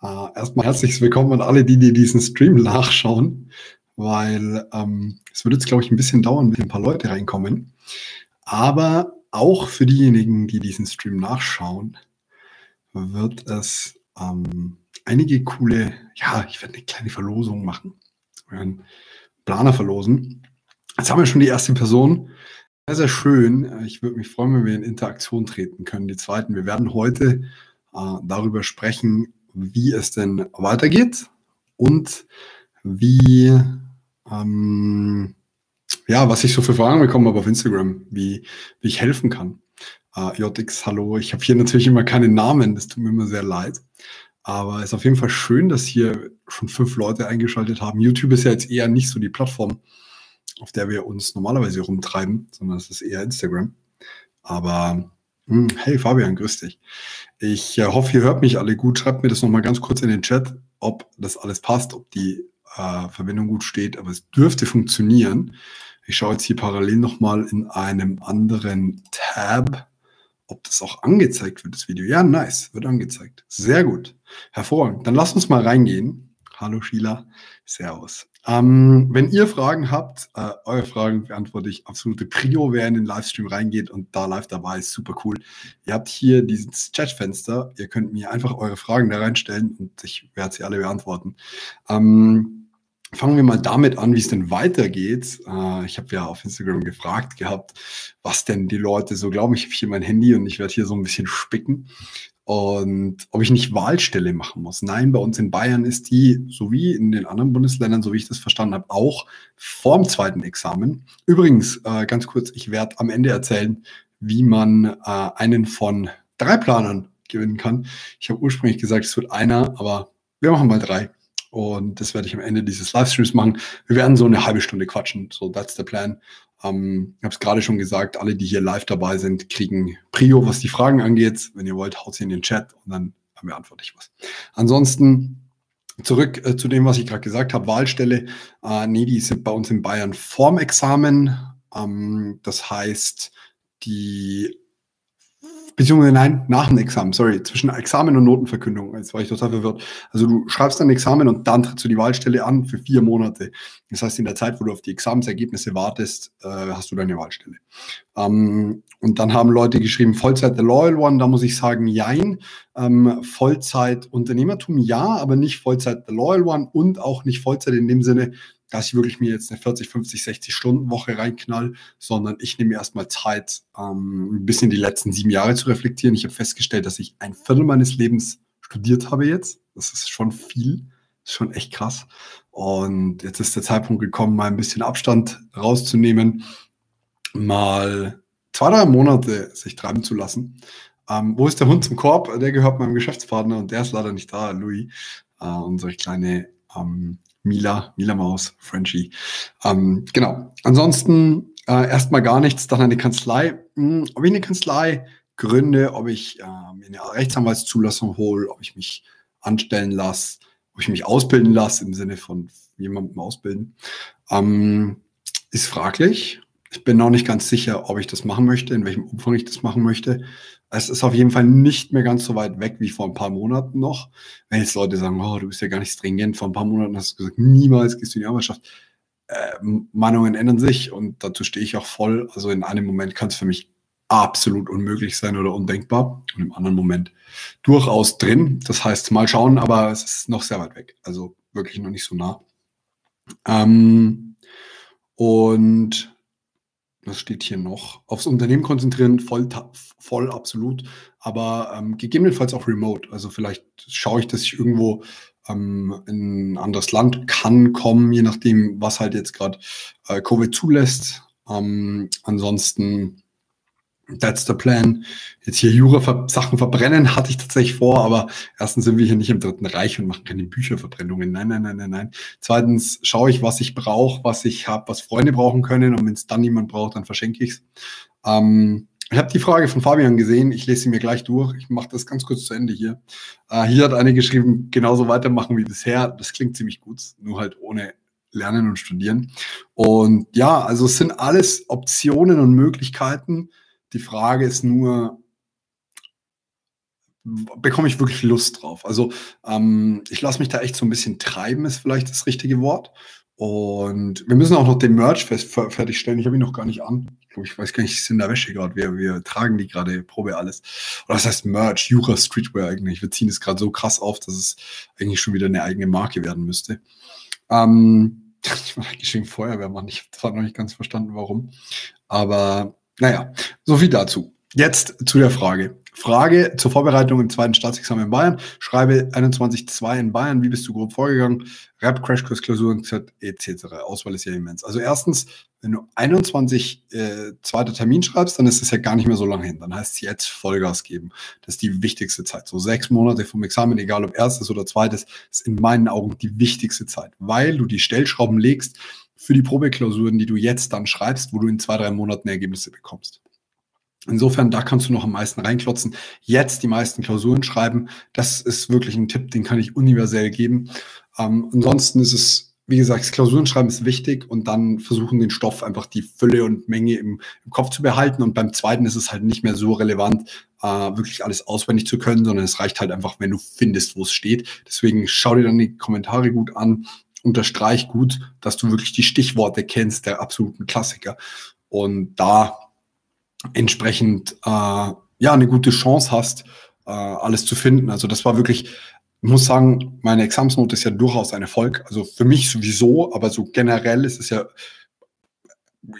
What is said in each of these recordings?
Uh, erstmal herzlich willkommen an alle, die, die diesen Stream nachschauen, weil ähm, es wird jetzt, glaube ich, ein bisschen dauern, bis ein paar Leute reinkommen. Aber auch für diejenigen, die diesen Stream nachschauen, wird es ähm, einige coole, ja, ich werde eine kleine Verlosung machen. Wir werden Planer verlosen. Jetzt haben wir schon die erste Person. Sehr, sehr schön. Ich würde mich freuen, wenn wir in Interaktion treten können. Die zweiten, wir werden heute äh, darüber sprechen, wie es denn weitergeht und wie, ähm, ja, was ich so für Fragen bekommen habe auf Instagram, wie, wie ich helfen kann. Äh, JX, hallo. Ich habe hier natürlich immer keinen Namen, das tut mir immer sehr leid. Aber es ist auf jeden Fall schön, dass hier schon fünf Leute eingeschaltet haben. YouTube ist ja jetzt eher nicht so die Plattform, auf der wir uns normalerweise rumtreiben, sondern es ist eher Instagram. Aber hey Fabian, grüß dich. Ich äh, hoffe, ihr hört mich alle gut. Schreibt mir das nochmal ganz kurz in den Chat, ob das alles passt, ob die äh, Verbindung gut steht. Aber es dürfte funktionieren. Ich schaue jetzt hier parallel nochmal in einem anderen Tab, ob das auch angezeigt wird, das Video. Ja, nice, wird angezeigt. Sehr gut. Hervorragend. Dann lasst uns mal reingehen. Hallo Sheila. Servus. Ähm, wenn ihr Fragen habt, äh, eure Fragen beantworte ich absolute Prio, wer in den Livestream reingeht und da live dabei ist, super cool. Ihr habt hier dieses Chatfenster, ihr könnt mir einfach eure Fragen da reinstellen und ich werde sie alle beantworten. Ähm, fangen wir mal damit an, wie es denn weitergeht. Äh, ich habe ja auf Instagram gefragt gehabt, was denn die Leute so glauben. Ich habe hier mein Handy und ich werde hier so ein bisschen spicken und ob ich nicht Wahlstelle machen muss. Nein, bei uns in Bayern ist die, so wie in den anderen Bundesländern, so wie ich das verstanden habe, auch vorm zweiten Examen. Übrigens, äh, ganz kurz, ich werde am Ende erzählen, wie man äh, einen von drei Planern gewinnen kann. Ich habe ursprünglich gesagt, es wird einer, aber wir machen mal drei. Und das werde ich am Ende dieses Livestreams machen. Wir werden so eine halbe Stunde quatschen. So, that's the plan. Ähm, ich habe es gerade schon gesagt, alle, die hier live dabei sind, kriegen Prio, was die Fragen angeht. Wenn ihr wollt, haut sie in den Chat und dann beantworte ich was. Ansonsten zurück äh, zu dem, was ich gerade gesagt habe, Wahlstelle. Äh, nee, die sind bei uns in Bayern vorm Examen. Ähm, das heißt, die Beziehungsweise nein, nach dem Examen, sorry, zwischen Examen und Notenverkündung. Jetzt war ich total verwirrt. Also du schreibst ein Examen und dann trittst du die Wahlstelle an für vier Monate. Das heißt, in der Zeit, wo du auf die Examensergebnisse wartest, äh, hast du deine Wahlstelle. Ähm, und dann haben Leute geschrieben, Vollzeit the Loyal One, da muss ich sagen, jein. Ähm, Vollzeit Unternehmertum ja, aber nicht Vollzeit the Loyal One und auch nicht Vollzeit in dem Sinne, dass ich wirklich mir jetzt eine 40, 50, 60 Stunden Woche reinknall, sondern ich nehme erstmal Zeit, ähm, ein bisschen die letzten sieben Jahre zu reflektieren. Ich habe festgestellt, dass ich ein Viertel meines Lebens studiert habe jetzt. Das ist schon viel, ist schon echt krass. Und jetzt ist der Zeitpunkt gekommen, mal ein bisschen Abstand rauszunehmen, mal zwei, drei Monate sich treiben zu lassen. Ähm, wo ist der Hund zum Korb? Der gehört meinem Geschäftspartner und der ist leider nicht da, Louis, äh, unsere kleine ähm, Mila, Mila Maus, Frenchie. Ähm, genau. Ansonsten äh, erstmal gar nichts, dann eine Kanzlei. Hm, ob ich eine Kanzlei gründe, ob ich äh, eine Rechtsanwaltszulassung hole, ob ich mich anstellen lasse, ob ich mich ausbilden lasse im Sinne von jemandem ausbilden, ähm, ist fraglich. Ich bin noch nicht ganz sicher, ob ich das machen möchte, in welchem Umfang ich das machen möchte. Es ist auf jeden Fall nicht mehr ganz so weit weg wie vor ein paar Monaten noch. Wenn jetzt Leute sagen, oh, du bist ja gar nicht stringent, vor ein paar Monaten hast du gesagt, niemals gehst du in die Arbeitschaft. Äh, Meinungen ändern sich und dazu stehe ich auch voll. Also in einem Moment kann es für mich absolut unmöglich sein oder undenkbar und im anderen Moment durchaus drin. Das heißt, mal schauen, aber es ist noch sehr weit weg. Also wirklich noch nicht so nah. Ähm, und was steht hier noch? Aufs Unternehmen konzentrieren, voll, voll absolut, aber ähm, gegebenenfalls auch remote. Also vielleicht schaue ich, dass ich irgendwo ähm, in ein anderes Land kann kommen, je nachdem, was halt jetzt gerade äh, Covid zulässt. Ähm, ansonsten That's the plan. Jetzt hier Jura-Sachen verbrennen hatte ich tatsächlich vor, aber erstens sind wir hier nicht im Dritten Reich und machen keine Bücherverbrennungen. Nein, nein, nein, nein, nein. Zweitens schaue ich, was ich brauche, was ich habe, was Freunde brauchen können. Und wenn es dann niemand braucht, dann verschenke ich es. Ähm, ich habe die Frage von Fabian gesehen. Ich lese sie mir gleich durch. Ich mache das ganz kurz zu Ende hier. Äh, hier hat eine geschrieben, genauso weitermachen wie bisher. Das klingt ziemlich gut, nur halt ohne Lernen und Studieren. Und ja, also es sind alles Optionen und Möglichkeiten, die Frage ist nur, bekomme ich wirklich Lust drauf? Also ähm, ich lasse mich da echt so ein bisschen treiben, ist vielleicht das richtige Wort. Und wir müssen auch noch den Merch fertigstellen. Ich habe ihn noch gar nicht an. Ich, glaub, ich weiß gar nicht, ich sind in der Wäsche gerade. Wir, wir tragen die gerade, Probe alles. Oder das heißt Merch, Jura Streetwear eigentlich. Wir ziehen es gerade so krass auf, dass es eigentlich schon wieder eine eigene Marke werden müsste. Ähm, ich war schon Feuerwehrmann. Ich habe zwar noch nicht ganz verstanden, warum. Aber naja, so viel dazu. Jetzt zu der Frage. Frage zur Vorbereitung im zweiten Staatsexamen in Bayern. Schreibe 21.2 in Bayern. Wie bist du grob vorgegangen? Rap, Crashkurs, Klausuren, etc. Auswahl ist ja immens. Also erstens, wenn du 21 äh, zweiter Termin schreibst, dann ist es ja gar nicht mehr so lange hin. Dann heißt es jetzt Vollgas geben. Das ist die wichtigste Zeit. So sechs Monate vom Examen, egal ob erstes oder zweites, ist in meinen Augen die wichtigste Zeit, weil du die Stellschrauben legst für die Probeklausuren, die du jetzt dann schreibst, wo du in zwei, drei Monaten Ergebnisse bekommst. Insofern, da kannst du noch am meisten reinklotzen. Jetzt die meisten Klausuren schreiben. Das ist wirklich ein Tipp, den kann ich universell geben. Ähm, ansonsten ist es, wie gesagt, Klausuren schreiben ist wichtig und dann versuchen den Stoff einfach die Fülle und Menge im, im Kopf zu behalten. Und beim zweiten ist es halt nicht mehr so relevant, äh, wirklich alles auswendig zu können, sondern es reicht halt einfach, wenn du findest, wo es steht. Deswegen schau dir dann die Kommentare gut an, unterstreich gut, dass du wirklich die Stichworte kennst, der absoluten Klassiker. Und da entsprechend äh, ja eine gute Chance hast, äh, alles zu finden. Also das war wirklich, ich muss sagen, meine Examsnote ist ja durchaus ein Erfolg. Also für mich sowieso, aber so generell ist es ja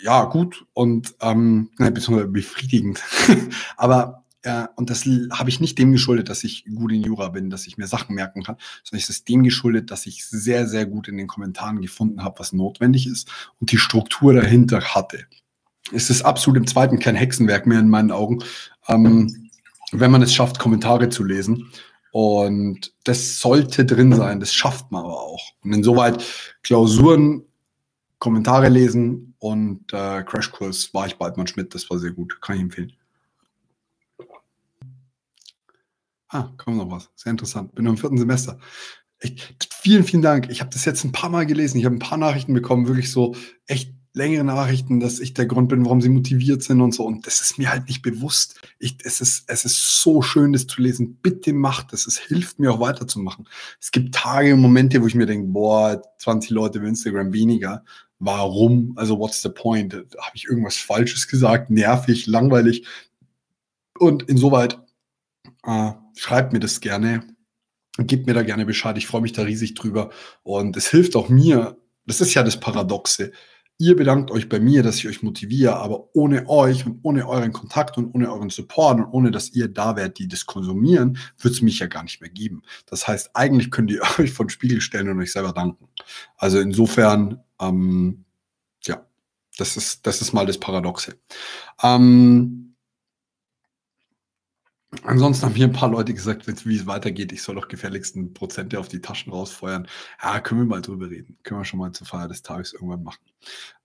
ja gut und ähm, nein, beziehungsweise befriedigend. aber äh, und das habe ich nicht dem geschuldet, dass ich gut in Jura bin, dass ich mir Sachen merken kann, sondern es ist dem geschuldet, dass ich sehr, sehr gut in den Kommentaren gefunden habe, was notwendig ist und die Struktur dahinter hatte es ist absolut im zweiten kein Hexenwerk mehr in meinen Augen, ähm, wenn man es schafft, Kommentare zu lesen. Und das sollte drin sein, das schafft man aber auch. Und insoweit Klausuren, Kommentare lesen und äh, Crashkurs war ich bei Altmann Schmidt, das war sehr gut, kann ich empfehlen. Ah, kommt noch was. Sehr interessant. Bin im vierten Semester. Echt, vielen, vielen Dank. Ich habe das jetzt ein paar Mal gelesen. Ich habe ein paar Nachrichten bekommen, wirklich so echt längere Nachrichten, dass ich der Grund bin, warum sie motiviert sind und so. Und das ist mir halt nicht bewusst. Ich, es, ist, es ist so schön, das zu lesen. Bitte macht das. Es hilft mir auch weiterzumachen. Es gibt Tage und Momente, wo ich mir denke, boah, 20 Leute auf Instagram weniger. Warum? Also, what's the point? Habe ich irgendwas Falsches gesagt? Nervig, langweilig? Und insoweit äh, schreibt mir das gerne. Gebt mir da gerne Bescheid. Ich freue mich da riesig drüber. Und es hilft auch mir. Das ist ja das Paradoxe Ihr bedankt euch bei mir, dass ich euch motiviere, aber ohne euch und ohne euren Kontakt und ohne euren Support und ohne dass ihr da wärt, die das konsumieren, wird es mich ja gar nicht mehr geben. Das heißt, eigentlich könnt ihr euch von Spiegel stellen und euch selber danken. Also insofern, ähm, ja, das ist, das ist mal das Paradoxe. Ähm, Ansonsten haben mir ein paar Leute gesagt, wie es weitergeht, ich soll doch gefälligsten Prozente auf die Taschen rausfeuern. Ja, können wir mal drüber reden. Können wir schon mal zur Feier des Tages irgendwann machen.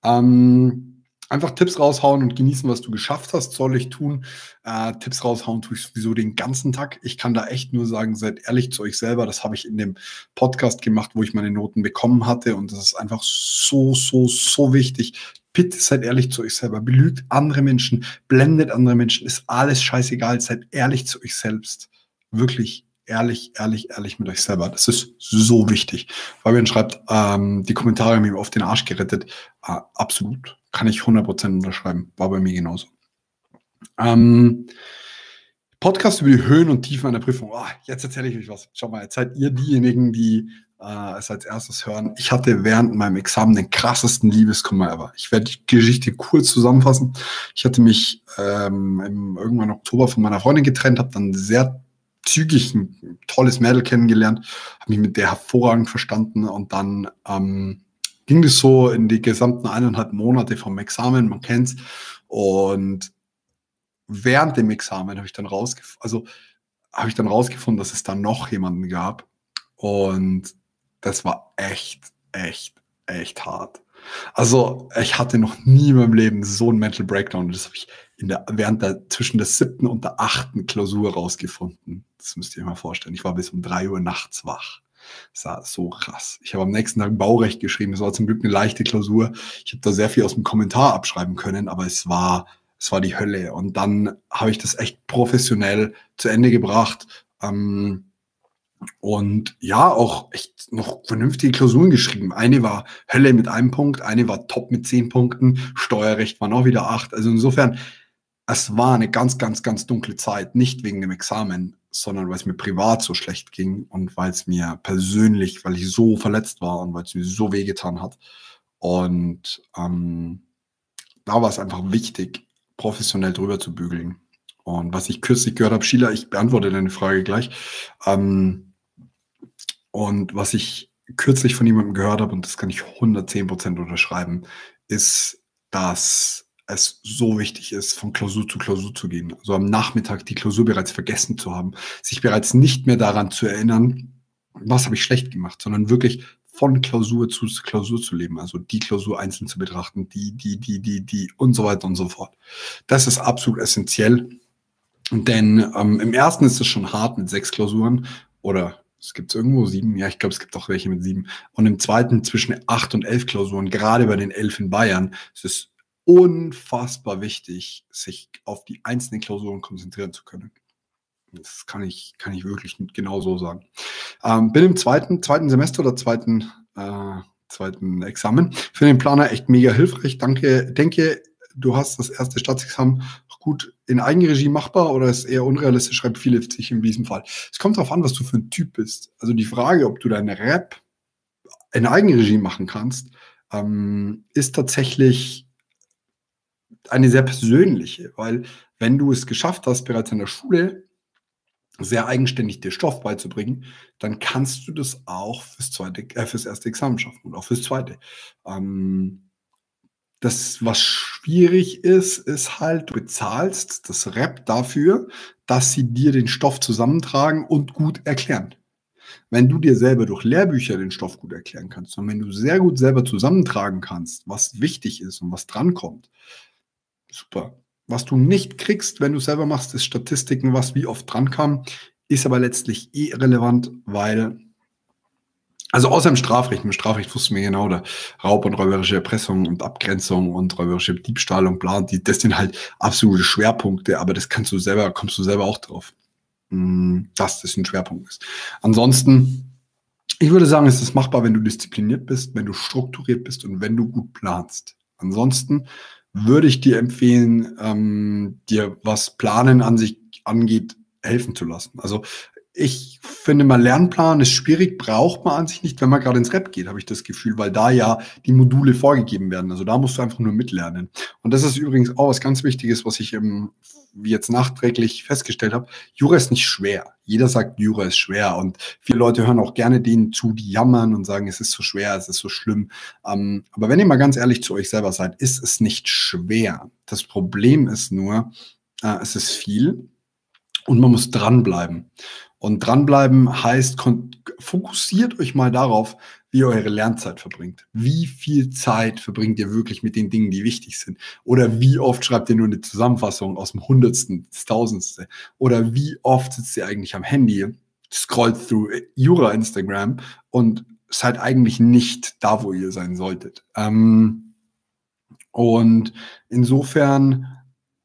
Ähm, einfach Tipps raushauen und genießen, was du geschafft hast, soll ich tun. Äh, Tipps raushauen tue ich sowieso den ganzen Tag. Ich kann da echt nur sagen, seid ehrlich zu euch selber. Das habe ich in dem Podcast gemacht, wo ich meine Noten bekommen hatte. Und das ist einfach so, so, so wichtig, Bitte seid ehrlich zu euch selber. Belügt andere Menschen, blendet andere Menschen, ist alles scheißegal. Seid ehrlich zu euch selbst. Wirklich ehrlich, ehrlich, ehrlich mit euch selber. Das ist so wichtig. Fabian schreibt, ähm, die Kommentare haben mir auf den Arsch gerettet. Äh, absolut. Kann ich 100% unterschreiben. War bei mir genauso. Ähm, Podcast über die Höhen und Tiefen einer Prüfung. Oh, jetzt erzähle ich euch was. Schau mal, jetzt seid ihr diejenigen, die äh, es als erstes hören. Ich hatte während meinem Examen den krassesten Liebeskummer ever. Ich werde die Geschichte kurz zusammenfassen. Ich hatte mich ähm, im, irgendwann Oktober von meiner Freundin getrennt, habe dann sehr zügig ein tolles Mädel kennengelernt, habe mich mit der hervorragend verstanden und dann ähm, ging das so in die gesamten eineinhalb Monate vom Examen, man kennt's. Und während dem Examen habe ich dann rausgefunden, also habe ich dann rausgefunden, dass es da noch jemanden gab. Und das war echt, echt, echt hart. Also ich hatte noch nie in meinem Leben so einen Mental Breakdown. Das habe ich in der, während der, zwischen der siebten und der achten Klausur rausgefunden. Das müsst ihr euch mal vorstellen. Ich war bis um drei Uhr nachts wach. Das war so krass. Ich habe am nächsten Tag Baurecht geschrieben. Es war zum Glück eine leichte Klausur. Ich habe da sehr viel aus dem Kommentar abschreiben können, aber es war, es war die Hölle. Und dann habe ich das echt professionell zu Ende gebracht. Ähm, und ja, auch echt noch vernünftige Klausuren geschrieben. Eine war Hölle mit einem Punkt, eine war top mit zehn Punkten, Steuerrecht waren auch wieder acht. Also insofern, es war eine ganz, ganz, ganz dunkle Zeit. Nicht wegen dem Examen, sondern weil es mir privat so schlecht ging und weil es mir persönlich, weil ich so verletzt war und weil es mir so wehgetan hat. Und ähm, da war es einfach wichtig, professionell drüber zu bügeln. Und was ich kürzlich gehört habe, Sheila, ich beantworte deine Frage gleich. Ähm, und was ich kürzlich von jemandem gehört habe, und das kann ich 110 Prozent unterschreiben, ist, dass es so wichtig ist, von Klausur zu Klausur zu gehen. Also am Nachmittag die Klausur bereits vergessen zu haben, sich bereits nicht mehr daran zu erinnern, was habe ich schlecht gemacht, sondern wirklich von Klausur zu Klausur zu leben, also die Klausur einzeln zu betrachten, die, die, die, die, die und so weiter und so fort. Das ist absolut essentiell, denn ähm, im ersten ist es schon hart mit sechs Klausuren oder es gibt irgendwo sieben, ja, ich glaube, es gibt auch welche mit sieben. Und im zweiten zwischen acht und elf Klausuren, gerade bei den elf in Bayern, es ist unfassbar wichtig, sich auf die einzelnen Klausuren konzentrieren zu können. Das kann ich, kann ich wirklich genau so sagen. Ähm, bin im zweiten, zweiten Semester oder zweiten, äh, zweiten Examen. Für den Planer echt mega hilfreich. Danke, denke, du hast das erste Staatsexamen gut in Eigenregie machbar oder ist eher unrealistisch, schreibt viele sich in diesem Fall. Es kommt darauf an, was du für ein Typ bist. Also die Frage, ob du deine Rap in Eigenregie machen kannst, ähm, ist tatsächlich eine sehr persönliche, weil wenn du es geschafft hast, bereits in der Schule sehr eigenständig dir Stoff beizubringen, dann kannst du das auch fürs zweite, äh, fürs erste Examen schaffen und auch fürs zweite. Ähm, das, was schwierig ist, ist halt, du bezahlst das Rap dafür, dass sie dir den Stoff zusammentragen und gut erklären. Wenn du dir selber durch Lehrbücher den Stoff gut erklären kannst und wenn du sehr gut selber zusammentragen kannst, was wichtig ist und was drankommt, super. Was du nicht kriegst, wenn du selber machst, ist Statistiken, was wie oft drankam, ist aber letztlich irrelevant, weil also außer im Strafrecht, im Strafrecht wussten wir genau, da Raub und räuberische Erpressung und Abgrenzung und räuberische Diebstahl und bla, die, das sind halt absolute Schwerpunkte, aber das kannst du selber, kommst du selber auch drauf, hm, dass das ein Schwerpunkt ist. Ansonsten, ich würde sagen, es ist machbar, wenn du diszipliniert bist, wenn du strukturiert bist und wenn du gut planst. Ansonsten würde ich dir empfehlen, ähm, dir was Planen an sich angeht, helfen zu lassen. Also ich finde mal, Lernplan ist schwierig, braucht man an sich nicht, wenn man gerade ins Rap geht, habe ich das Gefühl, weil da ja die Module vorgegeben werden. Also da musst du einfach nur mitlernen. Und das ist übrigens auch was ganz Wichtiges, was ich wie jetzt nachträglich festgestellt habe. Jura ist nicht schwer. Jeder sagt, Jura ist schwer. Und viele Leute hören auch gerne denen zu, die jammern und sagen, es ist so schwer, es ist so schlimm. Ähm, aber wenn ihr mal ganz ehrlich zu euch selber seid, ist es nicht schwer. Das Problem ist nur, äh, es ist viel und man muss dranbleiben. Und dranbleiben heißt, fokussiert euch mal darauf, wie ihr eure Lernzeit verbringt. Wie viel Zeit verbringt ihr wirklich mit den Dingen, die wichtig sind? Oder wie oft schreibt ihr nur eine Zusammenfassung aus dem Hundertsten, das Tausendste? Oder wie oft sitzt ihr eigentlich am Handy, scrollt through Jura Instagram und seid eigentlich nicht da, wo ihr sein solltet? Ähm, und insofern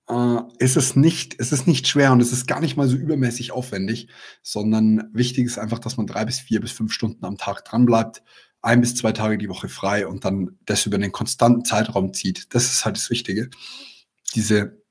äh, ist es nicht, es ist nicht schwer und es ist gar nicht mal so übermäßig aufwendig, sondern wichtig ist einfach, dass man drei bis vier bis fünf Stunden am Tag dran bleibt, ein bis zwei Tage die Woche frei und dann das über einen konstanten Zeitraum zieht. Das ist halt das Wichtige. Diese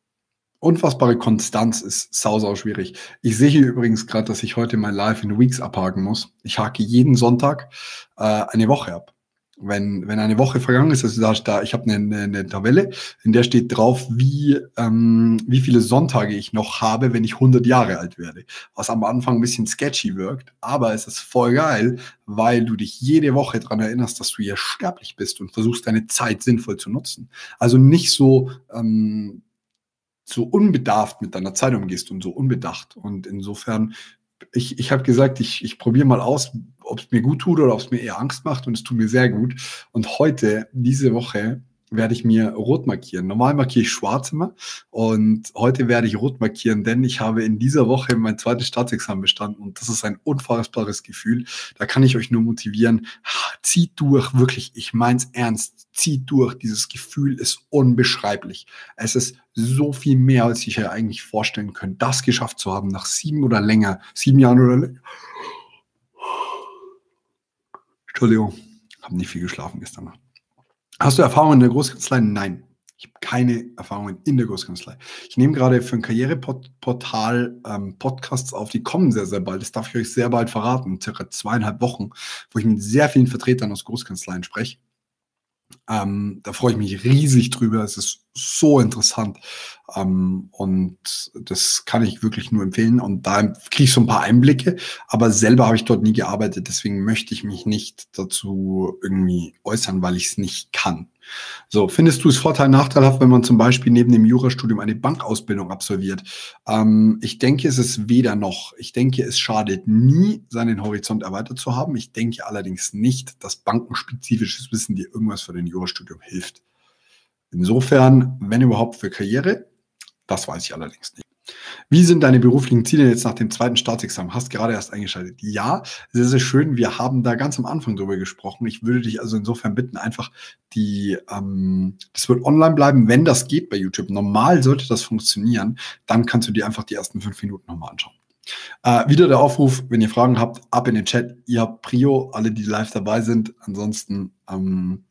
unfassbare Konstanz ist sau, sau schwierig. Ich sehe hier übrigens gerade, dass ich heute mein Live in Weeks abhaken muss. Ich hake jeden Sonntag äh, eine Woche ab wenn, wenn eine Woche vergangen ist, also da, da ich habe eine, eine, Tabelle, in der steht drauf, wie, ähm, wie viele Sonntage ich noch habe, wenn ich 100 Jahre alt werde. Was am Anfang ein bisschen sketchy wirkt, aber es ist voll geil, weil du dich jede Woche dran erinnerst, dass du hier sterblich bist und versuchst, deine Zeit sinnvoll zu nutzen. Also nicht so, ähm, so unbedarft mit deiner Zeit umgehst und so unbedacht. Und insofern, ich, ich habe gesagt, ich, ich probiere mal aus, ob es mir gut tut oder ob es mir eher Angst macht und es tut mir sehr gut. Und heute, diese Woche, werde ich mir rot markieren. Normal markiere ich schwarz immer und heute werde ich rot markieren, denn ich habe in dieser Woche mein zweites Staatsexamen bestanden und das ist ein unfassbares Gefühl. Da kann ich euch nur motivieren, zieht durch, wirklich, ich meins ernst, zieht durch. Dieses Gefühl ist unbeschreiblich. Es ist so viel mehr, als ich ja eigentlich vorstellen könnte, das geschafft zu haben nach sieben oder länger, sieben Jahren oder länger. Entschuldigung, habe nicht viel geschlafen gestern Nacht. Hast du Erfahrungen in der Großkanzlei? Nein. Ich habe keine Erfahrungen in der Großkanzlei. Ich nehme gerade für ein Karriereportal ähm, Podcasts auf, die kommen sehr, sehr bald. Das darf ich euch sehr bald verraten, circa zweieinhalb Wochen, wo ich mit sehr vielen Vertretern aus Großkanzleien spreche. Ähm, da freue ich mich riesig drüber. Es ist so interessant. Ähm, und das kann ich wirklich nur empfehlen. Und da kriege ich so ein paar Einblicke. Aber selber habe ich dort nie gearbeitet. Deswegen möchte ich mich nicht dazu irgendwie äußern, weil ich es nicht kann. So, findest du es Vorteil, nachteilhaft, wenn man zum Beispiel neben dem Jurastudium eine Bankausbildung absolviert? Ähm, ich denke, es ist weder noch. Ich denke, es schadet nie, seinen Horizont erweitert zu haben. Ich denke allerdings nicht, dass bankenspezifisches Wissen dir irgendwas für dein Jurastudium hilft. Insofern, wenn überhaupt für Karriere, das weiß ich allerdings nicht. Wie sind deine beruflichen Ziele jetzt nach dem zweiten Staatsexamen? Hast gerade erst eingeschaltet. Ja, sehr, sehr schön. Wir haben da ganz am Anfang drüber gesprochen. Ich würde dich also insofern bitten, einfach die, ähm, das wird online bleiben, wenn das geht bei YouTube. Normal sollte das funktionieren. Dann kannst du dir einfach die ersten fünf Minuten nochmal anschauen. Äh, wieder der Aufruf, wenn ihr Fragen habt, ab in den Chat. Ihr habt Prio, alle, die live dabei sind. Ansonsten ähm,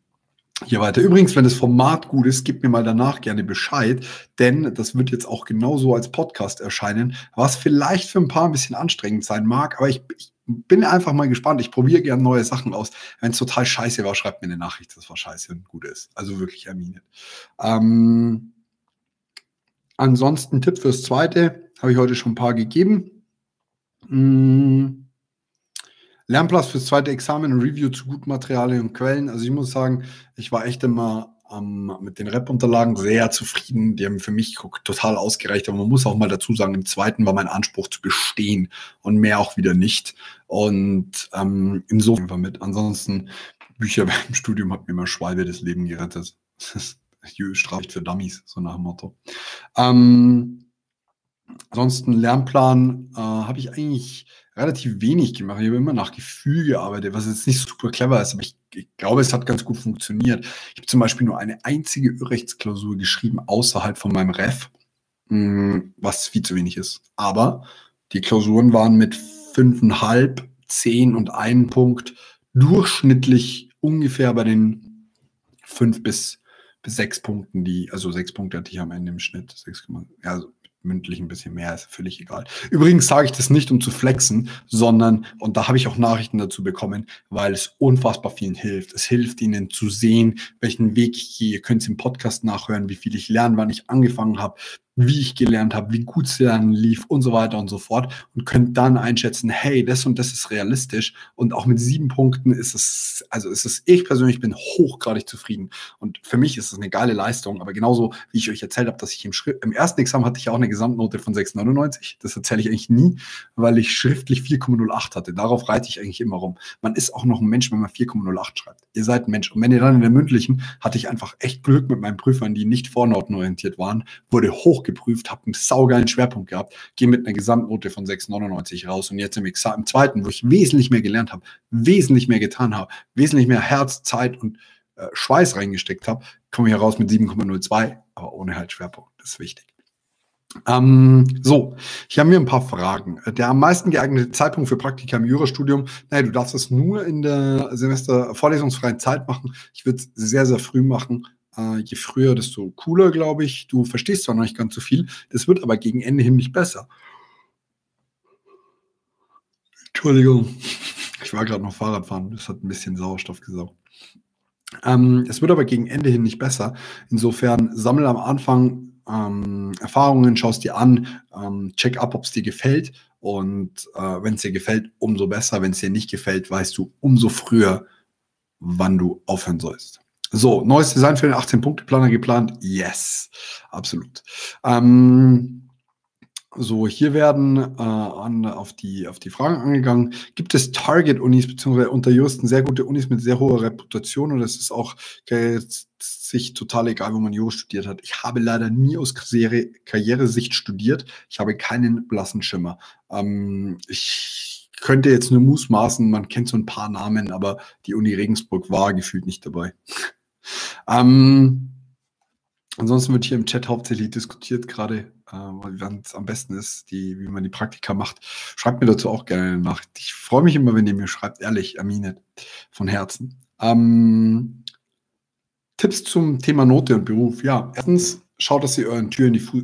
hier weiter. Übrigens, wenn das Format gut ist, gib mir mal danach gerne Bescheid, denn das wird jetzt auch genauso als Podcast erscheinen, was vielleicht für ein paar ein bisschen anstrengend sein mag, aber ich, ich bin einfach mal gespannt. Ich probiere gerne neue Sachen aus. Wenn es total scheiße war, schreibt mir eine Nachricht, dass es war scheiße und gut ist. Also wirklich Hermine. Ähm, ansonsten Tipp fürs Zweite, habe ich heute schon ein paar gegeben. Hm. Lernplatz fürs zweite Examen, Review zu guten Materialien und Quellen. Also ich muss sagen, ich war echt immer ähm, mit den Rap-Unterlagen sehr zufrieden. Die haben für mich total ausgereicht. Aber man muss auch mal dazu sagen, im zweiten war mein Anspruch zu bestehen und mehr auch wieder nicht. Und ähm, insofern mit. Ansonsten, Bücher beim Studium hat mir immer Schwalbe das Leben gerettet. Das ist Strafe für Dummies, so nach dem Motto. Ähm, ansonsten Lernplan äh, habe ich eigentlich relativ wenig gemacht. Ich habe immer nach Gefühl gearbeitet, was jetzt nicht super clever ist, aber ich, ich glaube, es hat ganz gut funktioniert. Ich habe zum Beispiel nur eine einzige Irrrechtsklausur geschrieben außerhalb von meinem Ref, hm, was viel zu wenig ist. Aber die Klausuren waren mit fünfeinhalb, zehn und einen Punkt durchschnittlich ungefähr bei den fünf bis, bis sechs Punkten, die, also sechs Punkte hatte ich am Ende im Schnitt, sechs, ja, also mündlich ein bisschen mehr, ist völlig egal. Übrigens sage ich das nicht, um zu flexen, sondern, und da habe ich auch Nachrichten dazu bekommen, weil es unfassbar vielen hilft. Es hilft ihnen zu sehen, welchen Weg ich gehe. Ihr könnt es im Podcast nachhören, wie viel ich lerne, wann ich angefangen habe, wie ich gelernt habe, wie gut es lernen lief und so weiter und so fort. Und könnt dann einschätzen, hey, das und das ist realistisch. Und auch mit sieben Punkten ist es, also ist es, ich persönlich bin hochgradig zufrieden. Und für mich ist es eine geile Leistung, aber genauso wie ich euch erzählt habe, dass ich im, Schritt, im ersten Examen hatte ich auch eine Gesamtnote von 6,99, das erzähle ich eigentlich nie, weil ich schriftlich 4,08 hatte, darauf reite ich eigentlich immer rum. Man ist auch noch ein Mensch, wenn man 4,08 schreibt. Ihr seid ein Mensch. Und wenn ihr dann in der mündlichen, hatte ich einfach echt Glück mit meinen Prüfern, die nicht vornotenorientiert waren, wurde hoch geprüft, habe einen saugeilen Schwerpunkt gehabt, gehe mit einer Gesamtnote von 6,99 raus und jetzt im, Examen, im zweiten, wo ich wesentlich mehr gelernt habe, wesentlich mehr getan habe, wesentlich mehr Herz, Zeit und äh, Schweiß reingesteckt habe, komme ich heraus mit 7,02, aber ohne halt Schwerpunkt. Das ist wichtig. Ähm, so, hier haben wir ein paar Fragen. Der am meisten geeignete Zeitpunkt für Praktika im Jurastudium, naja, du darfst es nur in der Semester vorlesungsfreien Zeit machen. Ich würde es sehr, sehr früh machen, äh, je früher, desto cooler, glaube ich. Du verstehst zwar noch nicht ganz so viel, das wird aber gegen Ende hin nicht besser. Entschuldigung, ich war gerade noch Fahrradfahren, das hat ein bisschen Sauerstoff gesaugt. Ähm, es wird aber gegen Ende hin nicht besser. Insofern sammle am Anfang ähm, Erfahrungen, schaust dir an, ähm, check ab, ob es dir gefällt. Und äh, wenn es dir gefällt, umso besser. Wenn es dir nicht gefällt, weißt du umso früher, wann du aufhören sollst. So, neues Design für den 18-Punkte-Planer geplant? Yes, absolut. Ähm, so, hier werden äh, an, auf, die, auf die Fragen angegangen. Gibt es Target-Unis beziehungsweise unter Juristen sehr gute Unis mit sehr hoher Reputation und es ist auch sich total egal, wo man Jura studiert hat. Ich habe leider nie aus Karriere, Karrieresicht studiert. Ich habe keinen blassen Schimmer. Ähm, ich könnte jetzt nur mutmaßen, man kennt so ein paar Namen, aber die Uni Regensburg war gefühlt nicht dabei. ähm, ansonsten wird hier im Chat hauptsächlich diskutiert gerade äh, wann es am besten ist, die, wie man die Praktika macht. Schreibt mir dazu auch gerne eine Nachricht. Ich freue mich immer, wenn ihr mir schreibt, ehrlich, Amine, von Herzen. Ähm, Tipps zum Thema Note und Beruf. Ja, erstens, schaut, dass ihr euren Tür in die Fu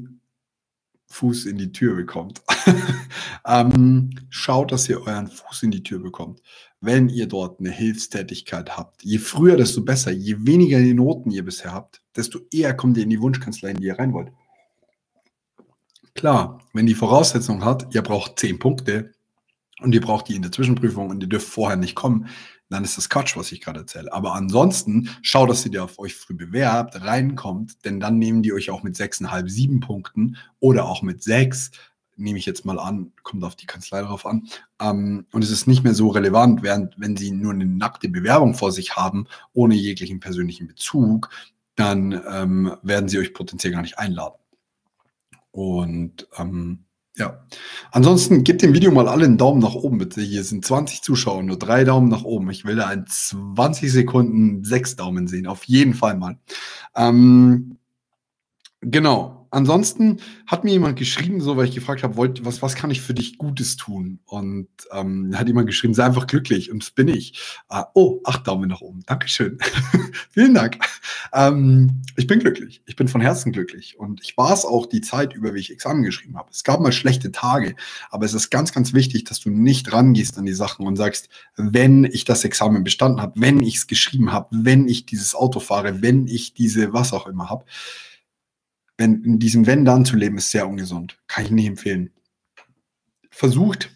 Fuß in die Tür bekommt. ähm, schaut, dass ihr euren Fuß in die Tür bekommt. Wenn ihr dort eine Hilfstätigkeit habt, je früher, desto besser. Je weniger die Noten ihr bisher habt, desto eher kommt ihr in die Wunschkanzlei, in die ihr rein wollt. Klar, wenn die Voraussetzung hat, ihr braucht zehn Punkte und ihr braucht die in der Zwischenprüfung und ihr dürft vorher nicht kommen, dann ist das Quatsch, was ich gerade erzähle. Aber ansonsten schaut, dass ihr auf euch früh bewerbt, reinkommt, denn dann nehmen die euch auch mit sechseinhalb, sieben Punkten oder auch mit sechs, nehme ich jetzt mal an, kommt auf die Kanzlei drauf an. Ähm, und es ist nicht mehr so relevant, während wenn sie nur eine nackte Bewerbung vor sich haben, ohne jeglichen persönlichen Bezug, dann ähm, werden sie euch potenziell gar nicht einladen. Und ähm, ja, ansonsten gebt dem Video mal alle einen Daumen nach oben, bitte. Hier sind 20 Zuschauer, nur drei Daumen nach oben. Ich will da in 20 Sekunden sechs Daumen sehen, auf jeden Fall mal. Ähm, genau, ansonsten hat mir jemand geschrieben, so weil ich gefragt habe, wollt, was, was kann ich für dich Gutes tun? Und ähm, hat jemand geschrieben, sei einfach glücklich. Und das bin ich. Äh, oh, acht Daumen nach oben. Dankeschön. Vielen Dank. Ähm, ich bin glücklich. Ich bin von Herzen glücklich. Und ich war es auch die Zeit über, wie ich Examen geschrieben habe. Es gab mal schlechte Tage, aber es ist ganz, ganz wichtig, dass du nicht rangehst an die Sachen und sagst, wenn ich das Examen bestanden habe, wenn ich es geschrieben habe, wenn ich dieses Auto fahre, wenn ich diese was auch immer habe, wenn in diesem Wenn-Dann zu leben, ist sehr ungesund. Kann ich nicht empfehlen. Versucht,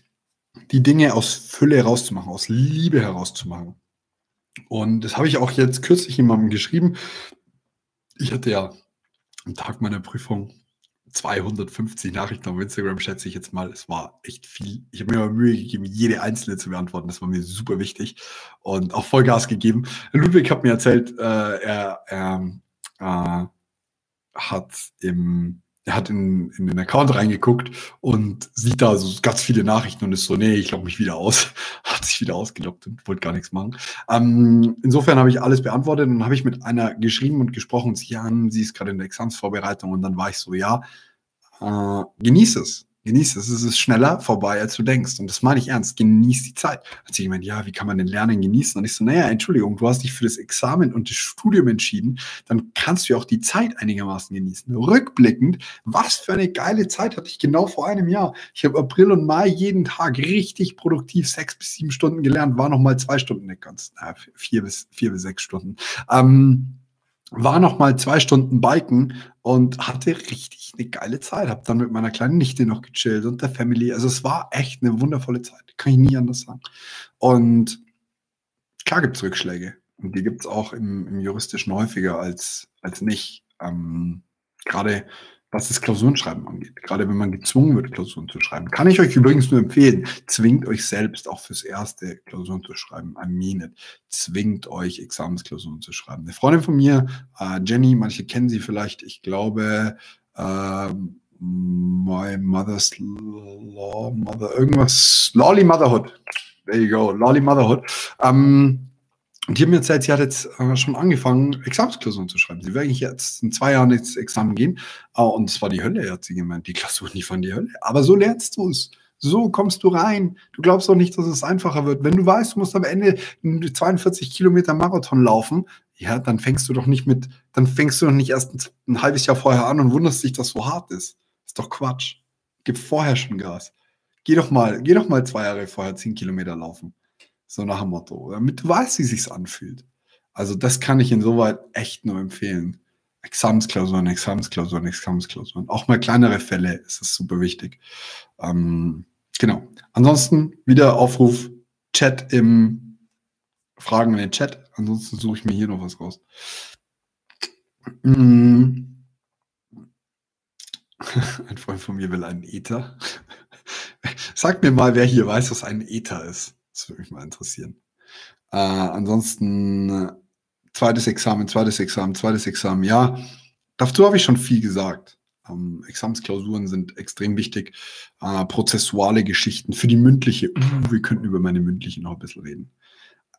die Dinge aus Fülle herauszumachen, aus Liebe herauszumachen. Und das habe ich auch jetzt kürzlich jemandem geschrieben. Ich hatte ja am Tag meiner Prüfung 250 Nachrichten auf Instagram, schätze ich jetzt mal. Es war echt viel. Ich habe mir immer Mühe gegeben, jede einzelne zu beantworten. Das war mir super wichtig und auch Vollgas gegeben. Ludwig hat mir erzählt, äh, er, er äh, hat im, er hat in, in den Account reingeguckt und sieht da so ganz viele Nachrichten und ist so, nee, ich logge mich wieder aus. hat sich wieder ausgeloggt und wollte gar nichts machen. Ähm, insofern habe ich alles beantwortet und habe ich mit einer geschrieben und gesprochen, sie, an, sie ist gerade in der Examsvorbereitung und dann war ich so, ja, äh, genieß es genieß es. Es ist schneller vorbei, als du denkst. Und das meine ich ernst. Genieß die Zeit. Hat sich jemand, ja, wie kann man denn Lernen genießen? Und ich so, naja, Entschuldigung, du hast dich für das Examen und das Studium entschieden. Dann kannst du ja auch die Zeit einigermaßen genießen. Rückblickend, was für eine geile Zeit hatte ich genau vor einem Jahr. Ich habe April und Mai jeden Tag richtig produktiv sechs bis sieben Stunden gelernt, war noch mal zwei Stunden, nicht ganz, na, vier bis, vier bis sechs Stunden. Ähm, war noch mal zwei Stunden biken und hatte richtig eine geile Zeit. Hab dann mit meiner kleinen Nichte noch gechillt und der Family. Also es war echt eine wundervolle Zeit. Kann ich nie anders sagen. Und klar gibt es Rückschläge. Und die gibt es auch im, im, Juristischen häufiger als, als nicht. Ähm, Gerade was das Klausurenschreiben angeht. Gerade wenn man gezwungen wird, Klausuren zu schreiben. Kann ich euch übrigens nur empfehlen, zwingt euch selbst auch fürs erste Klausuren zu schreiben. I mean it. Zwingt euch, Examensklausuren zu schreiben. Eine Freundin von mir, äh, Jenny, manche kennen sie vielleicht, ich glaube, äh, My Mother's Law, Mother, irgendwas, Lolly Motherhood. There you go, Lolly Motherhood. Ähm, und die haben erzählt, sie hat jetzt äh, schon angefangen, Examensklausuren zu schreiben. Sie will eigentlich jetzt in zwei Jahren ins Examen gehen. Uh, und es war die Hölle, hat sie gemeint. Die Klausuren, die waren die Hölle. Aber so lernst du es. So kommst du rein. Du glaubst doch nicht, dass es einfacher wird. Wenn du weißt, du musst am Ende 42 Kilometer Marathon laufen, ja, dann fängst du doch nicht mit, dann fängst du doch nicht erst ein, ein halbes Jahr vorher an und wunderst dich, dass es so hart ist. Ist doch Quatsch. Gib vorher schon Gas. Geh doch mal, geh doch mal zwei Jahre vorher 10 Kilometer laufen. So nach dem Motto. Damit du weißt, wie sich's anfühlt. Also das kann ich insoweit echt nur empfehlen. Examensklausuren, Examensklausuren, Examensklausuren. Auch mal kleinere Fälle ist es super wichtig. Ähm, genau. Ansonsten wieder Aufruf, Chat im Fragen in den Chat. Ansonsten suche ich mir hier noch was raus. Mm. Ein Freund von mir will einen Ether. Sag mir mal, wer hier weiß, was ein Ether ist. Würde mich mal interessieren. Äh, ansonsten zweites Examen, zweites Examen, zweites Examen. Ja, dazu habe ich schon viel gesagt. Ähm, Examensklausuren sind extrem wichtig. Äh, prozessuale Geschichten für die mündliche. Uh, wir könnten über meine mündliche noch ein bisschen reden.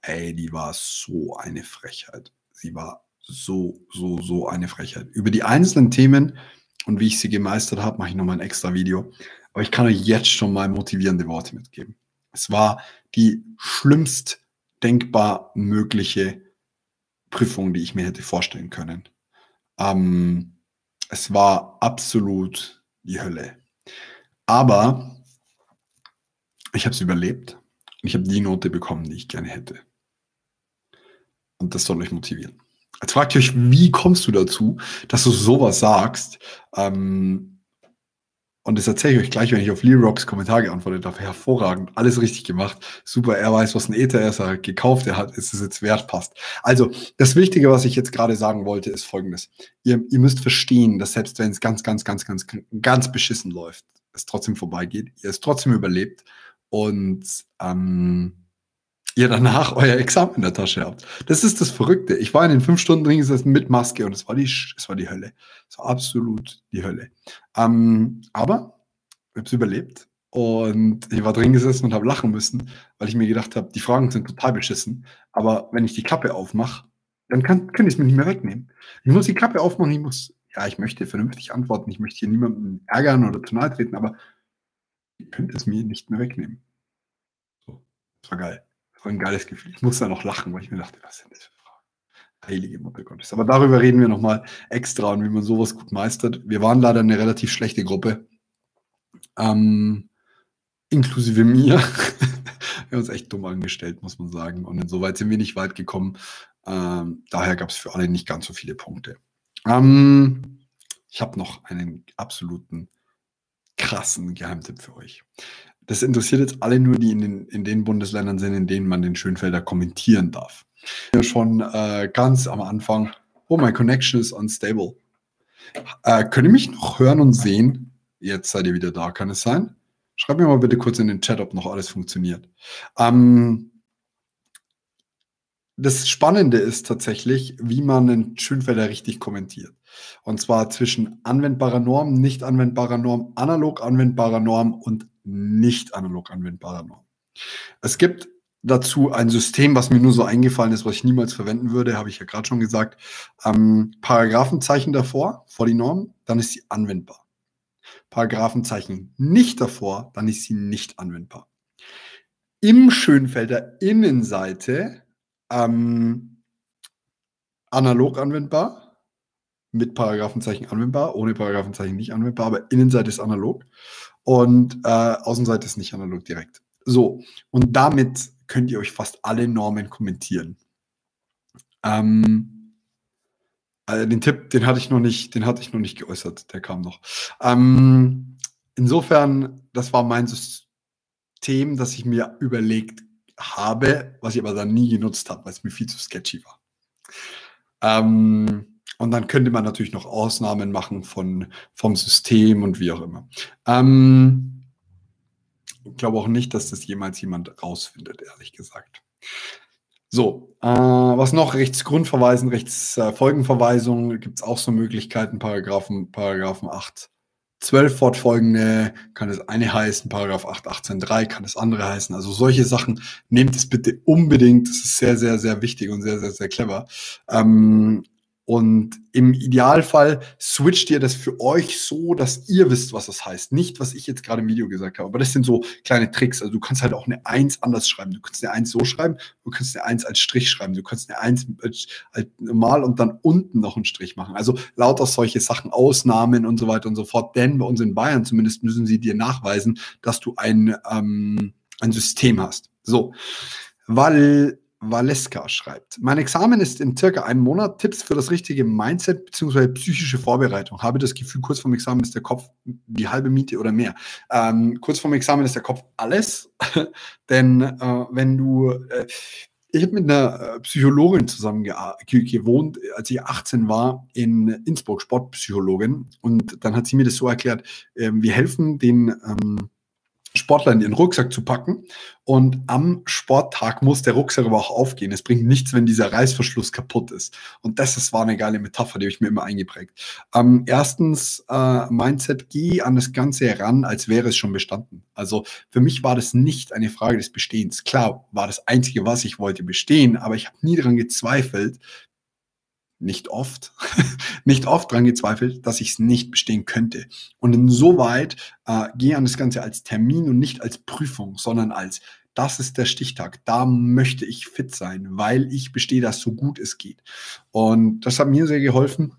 Ey, die war so eine Frechheit. Sie war so, so, so eine Frechheit. Über die einzelnen Themen und wie ich sie gemeistert habe, mache ich nochmal ein extra Video. Aber ich kann euch jetzt schon mal motivierende Worte mitgeben. Es war die schlimmst denkbar mögliche Prüfung, die ich mir hätte vorstellen können. Ähm, es war absolut die Hölle. Aber ich habe es überlebt und ich habe die Note bekommen, die ich gerne hätte. Und das soll euch motivieren. Jetzt fragt ihr euch, wie kommst du dazu, dass du sowas sagst? Ähm, und das erzähle ich euch gleich, wenn ich auf Lee Rocks Kommentar geantwortet habe. Hervorragend, alles richtig gemacht. Super, er weiß, was ein Ether ist, er gekauft, er hat, ist es jetzt wert, passt. Also, das Wichtige, was ich jetzt gerade sagen wollte, ist folgendes. Ihr, ihr müsst verstehen, dass selbst wenn es ganz, ganz, ganz, ganz, ganz beschissen läuft, es trotzdem vorbeigeht, ihr es trotzdem überlebt und ähm, ihr danach euer Examen in der Tasche habt. Das ist das Verrückte. Ich war in den fünf Stunden drin mit Maske und es war die, war die Hölle. Es war absolut die Hölle. Ähm, aber ich habe es überlebt und ich war drin gesessen und habe lachen müssen, weil ich mir gedacht habe, die Fragen sind total beschissen. Aber wenn ich die Klappe aufmache, dann kann, kann ich es mir nicht mehr wegnehmen. Ich muss die Klappe aufmachen, ich muss, ja, ich möchte vernünftig antworten, ich möchte hier niemanden ärgern oder zu nahe treten, aber ihr könnt es mir nicht mehr wegnehmen. So, das war geil war ein geiles Gefühl. Ich musste noch lachen, weil ich mir dachte, was sind das für Fragen? Heilige Mutter Gottes. Aber darüber reden wir nochmal extra und wie man sowas gut meistert. Wir waren leider eine relativ schlechte Gruppe. Ähm, inklusive mir. wir haben uns echt dumm angestellt, muss man sagen. Und insoweit sind wir nicht weit gekommen. Ähm, daher gab es für alle nicht ganz so viele Punkte. Ähm, ich habe noch einen absoluten krassen Geheimtipp für euch. Das interessiert jetzt alle nur, die in den, in den Bundesländern sind, in denen man den Schönfelder kommentieren darf. Ja, schon äh, ganz am Anfang, oh, my connection is unstable. Äh, könnt ihr mich noch hören und sehen? Jetzt seid ihr wieder da, kann es sein? Schreibt mir mal bitte kurz in den Chat, ob noch alles funktioniert. Ähm, das Spannende ist tatsächlich, wie man einen Schönfelder richtig kommentiert. Und zwar zwischen anwendbarer Norm, nicht anwendbarer Norm, analog anwendbarer Norm und nicht analog anwendbarer Norm. Es gibt dazu ein System, was mir nur so eingefallen ist, was ich niemals verwenden würde, habe ich ja gerade schon gesagt. Ähm, Paragraphenzeichen davor, vor die Norm, dann ist sie anwendbar. Paragraphenzeichen nicht davor, dann ist sie nicht anwendbar. Im Schönfelder Innenseite ähm, analog anwendbar, mit Paragraphenzeichen anwendbar, ohne Paragraphenzeichen nicht anwendbar, aber Innenseite ist analog und äh, Außenseite ist nicht analog direkt. So, und damit könnt ihr euch fast alle Normen kommentieren. Ähm, also den Tipp, den hatte ich noch nicht, den hatte ich noch nicht geäußert, der kam noch. Ähm, insofern, das war mein System, das ich mir überlegt habe, was ich aber dann nie genutzt habe, weil es mir viel zu sketchy war. Ähm, und dann könnte man natürlich noch Ausnahmen machen von, vom System und wie auch immer. Ähm, ich glaube auch nicht, dass das jemals jemand rausfindet, ehrlich gesagt. So, äh, was noch? Rechtsgrundverweisen, Rechtsfolgenverweisung, äh, gibt es auch so Möglichkeiten, Paragraphen, Paragraphen 8 12 fortfolgende kann das eine heißen, Paragraph 8, 18.3 kann das andere heißen. Also solche Sachen, nehmt es bitte unbedingt. Das ist sehr, sehr, sehr wichtig und sehr, sehr, sehr clever. Ähm, und im Idealfall switcht ihr das für euch so, dass ihr wisst, was das heißt. Nicht, was ich jetzt gerade im Video gesagt habe. Aber das sind so kleine Tricks. Also du kannst halt auch eine Eins anders schreiben. Du kannst eine Eins so schreiben, du kannst eine Eins als Strich schreiben. Du kannst eine Eins als, als normal und dann unten noch einen Strich machen. Also lauter solche Sachen, Ausnahmen und so weiter und so fort. Denn bei uns in Bayern zumindest müssen sie dir nachweisen, dass du ein, ähm, ein System hast. So. Weil Valeska schreibt. Mein Examen ist in circa einem Monat. Tipps für das richtige Mindset bzw. psychische Vorbereitung. Habe das Gefühl, kurz vorm Examen ist der Kopf die halbe Miete oder mehr. Ähm, kurz vorm Examen ist der Kopf alles. Denn äh, wenn du, äh, ich habe mit einer äh, Psychologin zusammen gewohnt, als ich 18 war, in Innsbruck, Sportpsychologin. Und dann hat sie mir das so erklärt, äh, wir helfen den ähm, Sportler in ihren Rucksack zu packen. Und am Sporttag muss der Rucksack aber auch aufgehen. Es bringt nichts, wenn dieser Reißverschluss kaputt ist. Und das ist, war eine geile Metapher, die habe ich mir immer eingeprägt. Ähm, erstens, äh, Mindset, geh an das Ganze heran, als wäre es schon bestanden. Also für mich war das nicht eine Frage des Bestehens. Klar, war das Einzige, was ich wollte, bestehen, aber ich habe nie daran gezweifelt, nicht oft, nicht oft dran gezweifelt, dass ich es nicht bestehen könnte. Und insoweit äh, gehe an das Ganze als Termin und nicht als Prüfung, sondern als das ist der Stichtag. Da möchte ich fit sein, weil ich bestehe das so gut es geht. Und das hat mir sehr geholfen,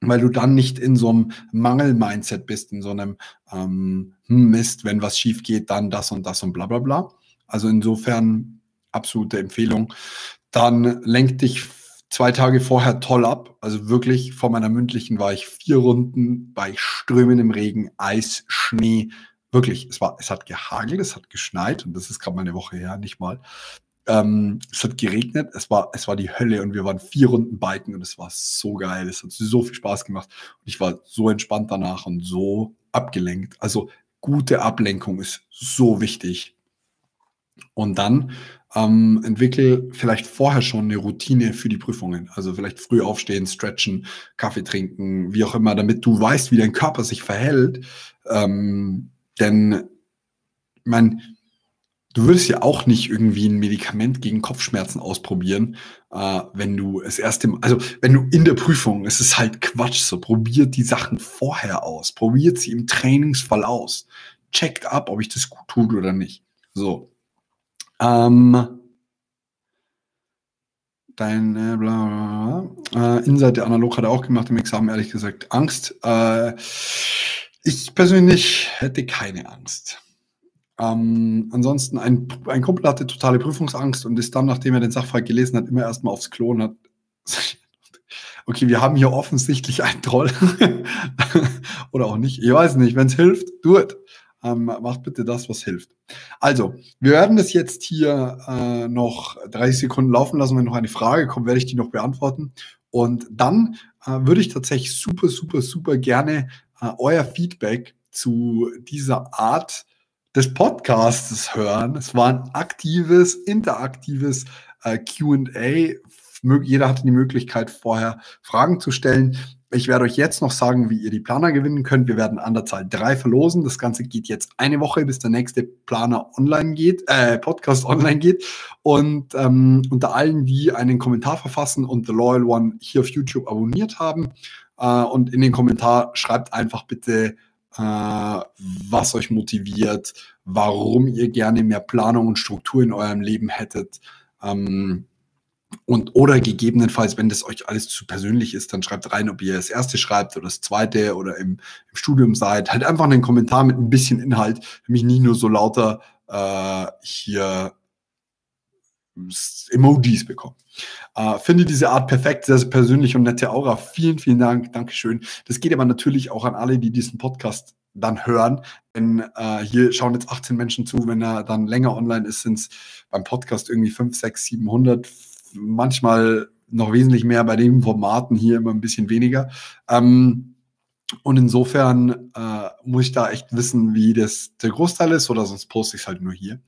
weil du dann nicht in so einem Mangel-Mindset bist, in so einem ähm, hm, Mist, wenn was schief geht, dann das und das und bla bla bla. Also insofern absolute Empfehlung. Dann lenk dich zwei Tage vorher toll ab. Also wirklich vor meiner mündlichen war ich vier Runden bei strömendem Regen, Eis, Schnee. Wirklich, es war, es hat gehagelt, es hat geschneit und das ist gerade mal eine Woche her, nicht mal. Ähm, es hat geregnet, es war, es war die Hölle und wir waren vier Runden biken und es war so geil. Es hat so viel Spaß gemacht und ich war so entspannt danach und so abgelenkt. Also gute Ablenkung ist so wichtig. Und dann ähm, entwickel vielleicht vorher schon eine Routine für die Prüfungen. Also vielleicht früh aufstehen, stretchen, Kaffee trinken, wie auch immer, damit du weißt, wie dein Körper sich verhält. Ähm, denn, meine, du würdest ja auch nicht irgendwie ein Medikament gegen Kopfschmerzen ausprobieren, äh, wenn du es erst im, also wenn du in der Prüfung, es ist halt Quatsch, so probiert die Sachen vorher aus, probiert sie im Trainingsfall aus, checkt ab, ob ich das gut tut oder nicht. So, ähm, dein äh, bla, bla. Äh, Insight der Analog hat er auch gemacht im Examen, ehrlich gesagt. Angst. Äh, ich persönlich hätte keine Angst. Ähm, ansonsten, ein, ein Kumpel hatte totale Prüfungsangst und ist dann, nachdem er den Sachverhalt gelesen hat, immer erstmal aufs Klo und hat. Okay, wir haben hier offensichtlich einen Troll. Oder auch nicht. Ich weiß nicht. Wenn es hilft, do it. Ähm, macht bitte das, was hilft. Also, wir werden das jetzt hier äh, noch 30 Sekunden laufen lassen. Wenn noch eine Frage kommt, werde ich die noch beantworten. Und dann äh, würde ich tatsächlich super, super, super gerne äh, euer Feedback zu dieser Art des Podcasts hören. Es war ein aktives, interaktives äh, QA. Jeder hatte die Möglichkeit, vorher Fragen zu stellen. Ich werde euch jetzt noch sagen, wie ihr die Planer gewinnen könnt. Wir werden an der Zahl drei verlosen. Das Ganze geht jetzt eine Woche, bis der nächste Planer online geht, äh, Podcast online geht. Und ähm, unter allen, die einen Kommentar verfassen und The Loyal One hier auf YouTube abonniert haben, äh, und in den Kommentar schreibt einfach bitte, äh, was euch motiviert, warum ihr gerne mehr Planung und Struktur in eurem Leben hättet. Ähm, und oder gegebenenfalls, wenn das euch alles zu persönlich ist, dann schreibt rein, ob ihr das erste schreibt oder das zweite oder im, im Studium seid. Halt einfach einen Kommentar mit ein bisschen Inhalt, nämlich nicht nur so lauter äh, hier Emojis bekommen. Äh, finde diese Art perfekt, sehr, persönlich und nette Aura. Vielen, vielen Dank. Dankeschön. Das geht aber natürlich auch an alle, die diesen Podcast dann hören. Denn äh, hier schauen jetzt 18 Menschen zu. Wenn er dann länger online ist, sind es beim Podcast irgendwie 5, 6, 700 manchmal noch wesentlich mehr bei den Formaten hier immer ein bisschen weniger. Ähm, und insofern äh, muss ich da echt wissen, wie das der Großteil ist, oder sonst poste ich es halt nur hier.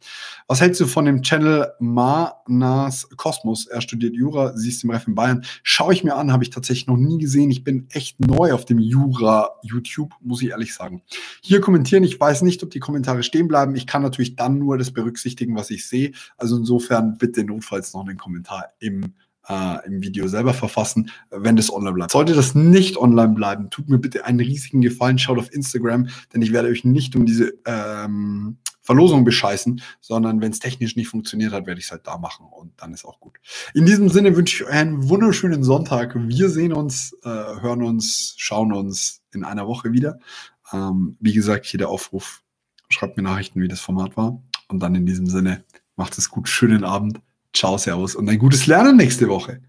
Was hältst du von dem Channel Manas Kosmos? Er studiert Jura, siehst im Ref in Bayern. Schaue ich mir an, habe ich tatsächlich noch nie gesehen. Ich bin echt neu auf dem Jura-YouTube, muss ich ehrlich sagen. Hier kommentieren, ich weiß nicht, ob die Kommentare stehen bleiben. Ich kann natürlich dann nur das berücksichtigen, was ich sehe. Also insofern bitte notfalls noch einen Kommentar im äh, im Video selber verfassen, wenn das online bleibt. Sollte das nicht online bleiben, tut mir bitte einen riesigen Gefallen, schaut auf Instagram, denn ich werde euch nicht um diese ähm, Verlosung bescheißen, sondern wenn es technisch nicht funktioniert hat, werde ich es halt da machen und dann ist auch gut. In diesem Sinne wünsche ich euch einen wunderschönen Sonntag. Wir sehen uns, äh, hören uns, schauen uns in einer Woche wieder. Ähm, wie gesagt, hier der Aufruf, schreibt mir Nachrichten, wie das Format war. Und dann in diesem Sinne, macht es gut, schönen Abend. Ciao, Servus und ein gutes Lernen nächste Woche.